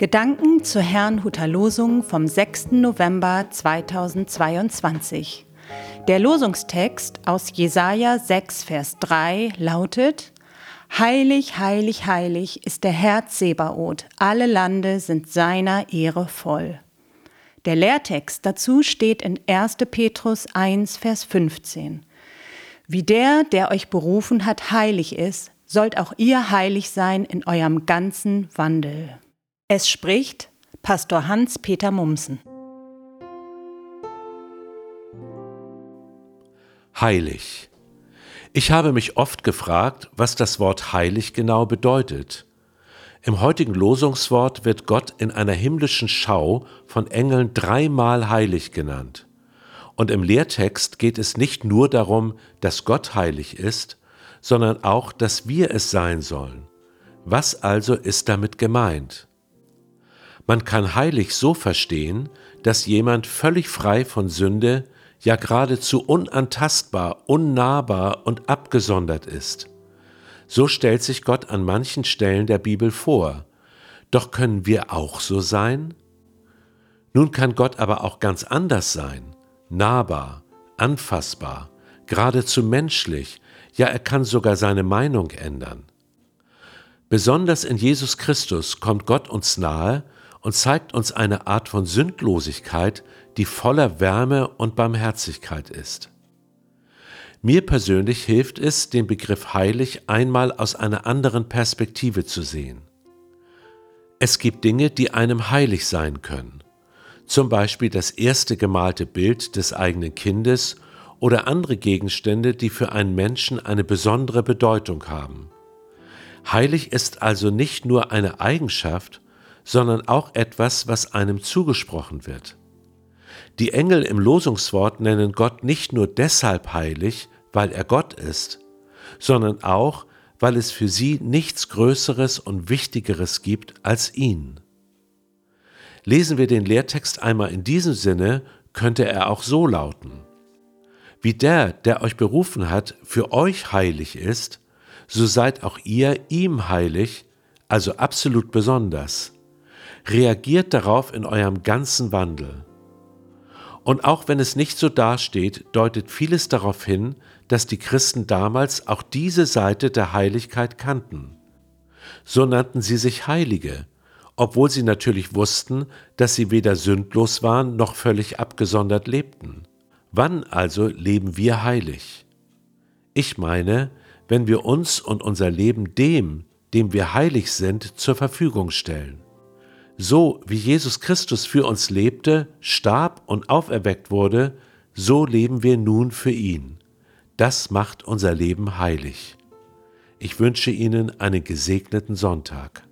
Gedanken zur Herrnhuter Losung vom 6. November 2022. Der Losungstext aus Jesaja 6, Vers 3 lautet: Heilig, heilig, heilig ist der Herr Zebaoth, alle Lande sind seiner Ehre voll. Der Lehrtext dazu steht in 1. Petrus 1, Vers 15. Wie der, der euch berufen hat, heilig ist, sollt auch ihr heilig sein in eurem ganzen Wandel. Es spricht Pastor Hans-Peter Mumsen. Heilig. Ich habe mich oft gefragt, was das Wort heilig genau bedeutet. Im heutigen Losungswort wird Gott in einer himmlischen Schau von Engeln dreimal heilig genannt. Und im Lehrtext geht es nicht nur darum, dass Gott heilig ist, sondern auch, dass wir es sein sollen. Was also ist damit gemeint? Man kann heilig so verstehen, dass jemand völlig frei von Sünde, ja geradezu unantastbar, unnahbar und abgesondert ist. So stellt sich Gott an manchen Stellen der Bibel vor. Doch können wir auch so sein? Nun kann Gott aber auch ganz anders sein, nahbar, anfassbar, geradezu menschlich, ja er kann sogar seine Meinung ändern. Besonders in Jesus Christus kommt Gott uns nahe und zeigt uns eine Art von Sündlosigkeit, die voller Wärme und Barmherzigkeit ist. Mir persönlich hilft es, den Begriff heilig einmal aus einer anderen Perspektive zu sehen. Es gibt Dinge, die einem heilig sein können, zum Beispiel das erste gemalte Bild des eigenen Kindes oder andere Gegenstände, die für einen Menschen eine besondere Bedeutung haben. Heilig ist also nicht nur eine Eigenschaft, sondern auch etwas, was einem zugesprochen wird. Die Engel im Losungswort nennen Gott nicht nur deshalb heilig, weil er Gott ist, sondern auch, weil es für sie nichts Größeres und Wichtigeres gibt als ihn. Lesen wir den Lehrtext einmal in diesem Sinne, könnte er auch so lauten. Wie der, der euch berufen hat, für euch heilig ist, so seid auch ihr ihm heilig, also absolut besonders. Reagiert darauf in eurem ganzen Wandel. Und auch wenn es nicht so dasteht, deutet vieles darauf hin, dass die Christen damals auch diese Seite der Heiligkeit kannten. So nannten sie sich Heilige, obwohl sie natürlich wussten, dass sie weder sündlos waren noch völlig abgesondert lebten. Wann also leben wir heilig? Ich meine, wenn wir uns und unser Leben dem, dem wir heilig sind, zur Verfügung stellen. So wie Jesus Christus für uns lebte, starb und auferweckt wurde, so leben wir nun für ihn. Das macht unser Leben heilig. Ich wünsche Ihnen einen gesegneten Sonntag.